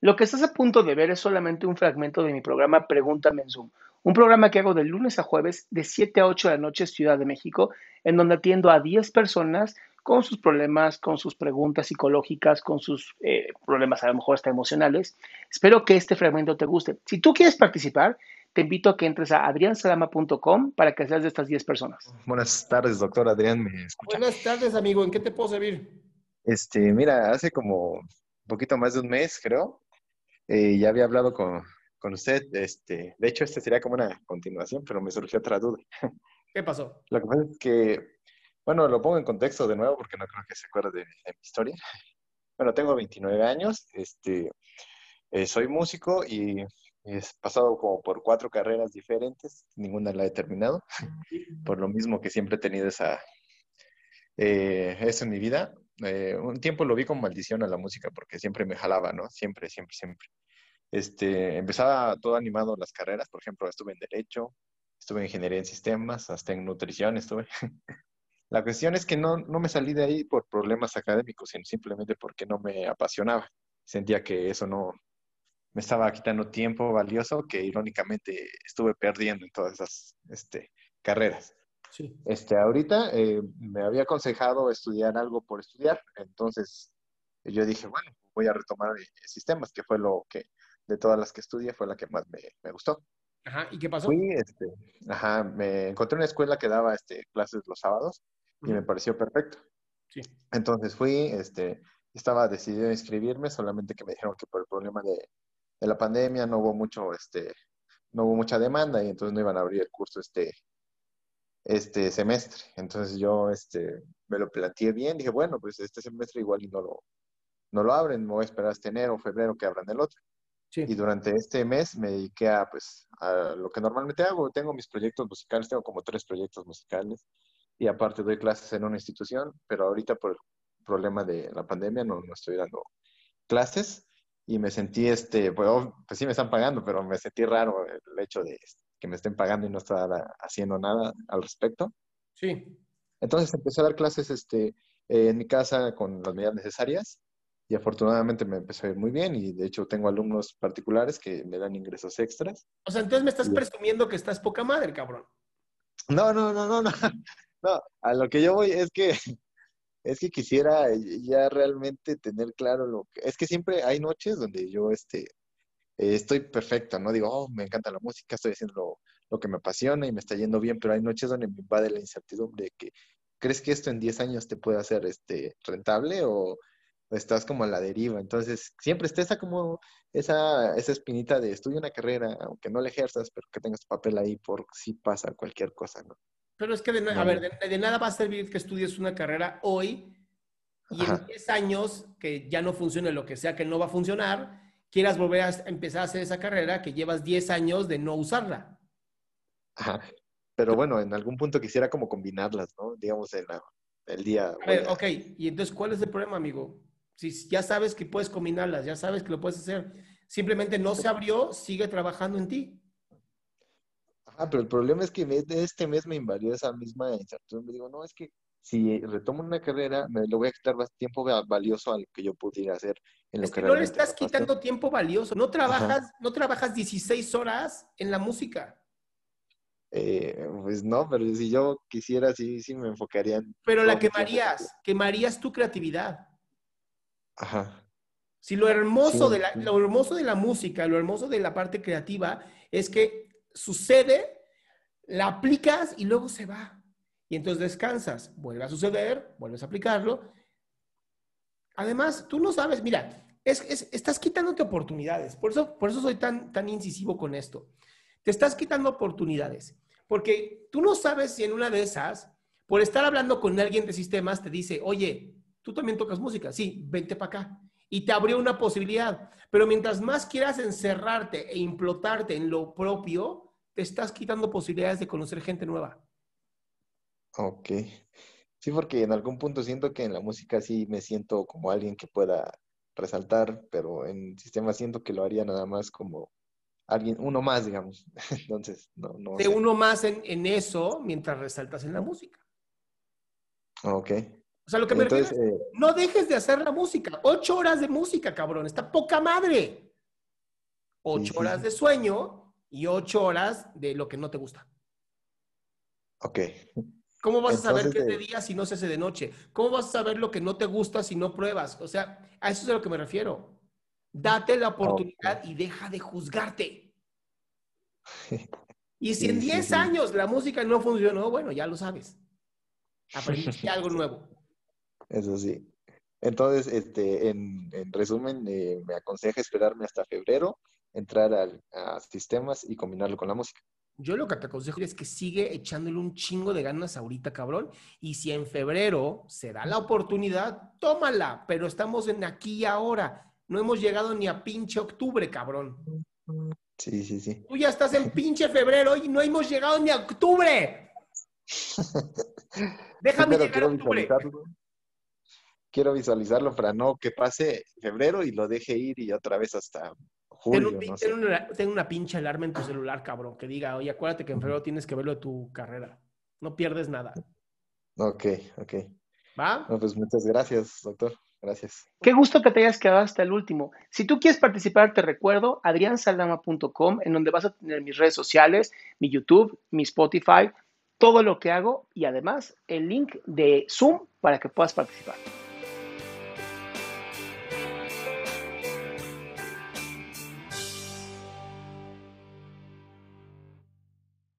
Lo que estás a punto de ver es solamente un fragmento de mi programa Pregúntame en Zoom, un programa que hago de lunes a jueves de 7 a 8 de la noche Ciudad de México, en donde atiendo a 10 personas con sus problemas, con sus preguntas psicológicas, con sus eh, problemas a lo mejor hasta emocionales. Espero que este fragmento te guste. Si tú quieres participar, te invito a que entres a adriansalama.com para que seas de estas 10 personas. Buenas tardes, doctor Adrián, ¿me escucha? Buenas tardes, amigo. ¿En qué te puedo servir? Este, mira, hace como un poquito más de un mes, creo, eh, ya había hablado con, con, usted. Este, de hecho, este sería como una continuación, pero me surgió otra duda. ¿Qué pasó? Lo que pasa es que, bueno, lo pongo en contexto de nuevo porque no creo que se acuerde de, mi historia. Bueno, tengo 29 años, este, eh, soy músico y he pasado como por cuatro carreras diferentes, ninguna la he terminado, por lo mismo que siempre he tenido esa, eh, eso en mi vida. Eh, un tiempo lo vi como maldición a la música porque siempre me jalaba, ¿no? Siempre, siempre, siempre. Este, empezaba todo animado las carreras, por ejemplo, estuve en Derecho, estuve en Ingeniería en Sistemas, hasta en Nutrición estuve. la cuestión es que no, no me salí de ahí por problemas académicos, sino simplemente porque no me apasionaba. Sentía que eso no me estaba quitando tiempo valioso que irónicamente estuve perdiendo en todas esas este, carreras. Sí. Este, ahorita eh, me había aconsejado estudiar algo por estudiar, entonces yo dije, bueno, voy a retomar sistemas, que fue lo que de todas las que estudié fue la que más me, me gustó. Ajá, ¿y qué pasó? Fui, este, ajá, me encontré una escuela que daba este, clases los sábados y me pareció perfecto. Sí. Entonces fui, este, estaba decidido a inscribirme, solamente que me dijeron que por el problema de, de la pandemia no hubo mucho, este, no hubo mucha demanda y entonces no iban a abrir el curso este, este semestre. Entonces yo este, me lo planteé bien, dije, bueno, pues este semestre igual y no lo, no lo abren, me voy a esperar hasta enero o febrero que abran el otro. Y durante este mes me dediqué a, pues, a lo que normalmente hago. Tengo mis proyectos musicales, tengo como tres proyectos musicales y aparte doy clases en una institución, pero ahorita por el problema de la pandemia no, no estoy dando clases y me sentí, este, pues, oh, pues sí me están pagando, pero me sentí raro el hecho de que me estén pagando y no estar haciendo nada al respecto. Sí. Entonces empecé a dar clases este, en mi casa con las medidas necesarias y afortunadamente me empezó a ir muy bien y de hecho tengo alumnos particulares que me dan ingresos extras. O sea, entonces me estás presumiendo que estás poca madre, cabrón. No, no, no, no, no. No, a lo que yo voy es que es que quisiera ya realmente tener claro lo que es que siempre hay noches donde yo este eh, estoy perfecto, ¿no? Digo, oh, me encanta la música, estoy haciendo lo, que me apasiona y me está yendo bien, pero hay noches donde me invade la incertidumbre de que, ¿crees que esto en 10 años te puede hacer este, rentable o, estás como a la deriva? Entonces, siempre está esa como, esa, esa espinita de estudia una carrera, aunque no la ejerzas, pero que tengas papel ahí por si pasa cualquier cosa, ¿no? Pero es que, de, a ver, de, nada va a servir que estudies una carrera hoy y en 10 años que ya no funcione lo que sea que no va a funcionar, quieras volver a empezar a hacer esa carrera que llevas 10 años de no usarla. Ajá. Pero bueno, en algún punto quisiera como combinarlas, ¿no? Digamos, en el día. A ver, ok. Y entonces, ¿cuál es el problema, amigo? Si ya sabes que puedes combinarlas, ya sabes que lo puedes hacer, simplemente no se abrió, sigue trabajando en ti. Ajá, pero el problema es que este mes me invadió esa misma incertidumbre. Digo, no, es que si retomo una carrera, me lo voy a quitar más tiempo valioso al que yo pudiera hacer en lo que, no le estás quitando tiempo valioso. No trabajas, no trabajas 16 horas en la música. Eh, pues no, pero si yo quisiera, sí, sí me enfocaría en... Pero la quemarías, quemarías tu creatividad. Ajá. Si lo hermoso, de la, lo hermoso de la música, lo hermoso de la parte creativa es que sucede, la aplicas y luego se va. Y entonces descansas, vuelve a suceder, vuelves a aplicarlo. Además, tú no sabes, mira, es, estás quitándote oportunidades. Por eso, por eso soy tan, tan incisivo con esto. Te estás quitando oportunidades. Porque tú no sabes si en una de esas, por estar hablando con alguien de sistemas, te dice, oye, tú también tocas música. Sí, vente para acá. Y te abrió una posibilidad. Pero mientras más quieras encerrarte e implotarte en lo propio, te estás quitando posibilidades de conocer gente nueva. Ok. Sí, porque en algún punto siento que en la música sí me siento como alguien que pueda resaltar, pero en sistema siento que lo haría nada más como alguien, uno más, digamos. Entonces, no, no. De uno más en, eso mientras resaltas en la música. Ok. O sea, lo que me refiero eh, no dejes de hacer la música. Ocho horas de música, cabrón. Está poca madre. ocho sí, horas sí. de sueño y ocho horas de lo que no te gusta. Ok. ¿Cómo vas a saber qué es de eh, día si no se hace de noche? ¿Cómo vas a saber lo que no te gusta si no pruebas? O sea, a eso es a lo que me refiero. Date la oportunidad y deja de juzgarte. Y si Sí, en sí, 10 sí. años la música no funcionó, bueno, ya lo sabes. Aprendiste algo nuevo. Eso sí. Entonces, este, en, en resumen, eh, me aconseja esperarme hasta febrero, entrar al- a sistemas y combinarlo con la música. Yo lo que te aconsejo es que sigue echándole un chingo de ganas ahorita, cabrón. Y si en febrero se da la oportunidad, tómala. Pero estamos en aquí y ahora. No hemos llegado ni a pinche octubre, cabrón. Sí, sí, sí. Tú ya estás en pinche febrero y no hemos llegado ni a octubre. Déjame Pero llegar a octubre. visualizarlo. Quiero visualizarlo para no que pase febrero y lo deje ir y otra vez hasta Ten, julio, un pin- no ten sé. una, ten una pinche alarma en tu celular, cabrón, que diga, oye, acuérdate que en febrero tienes que verlo de tu carrera. No pierdes nada. Ok, ok. ¿Va? No, pues muchas gracias, doctor. Gracias. Qué gusto que te hayas quedado hasta el último. Si tú quieres participar, te recuerdo adriansaldama.com, en donde vas a tener mis redes sociales, mi YouTube, mi Spotify, todo lo que hago y además el link de Zoom para que puedas participar.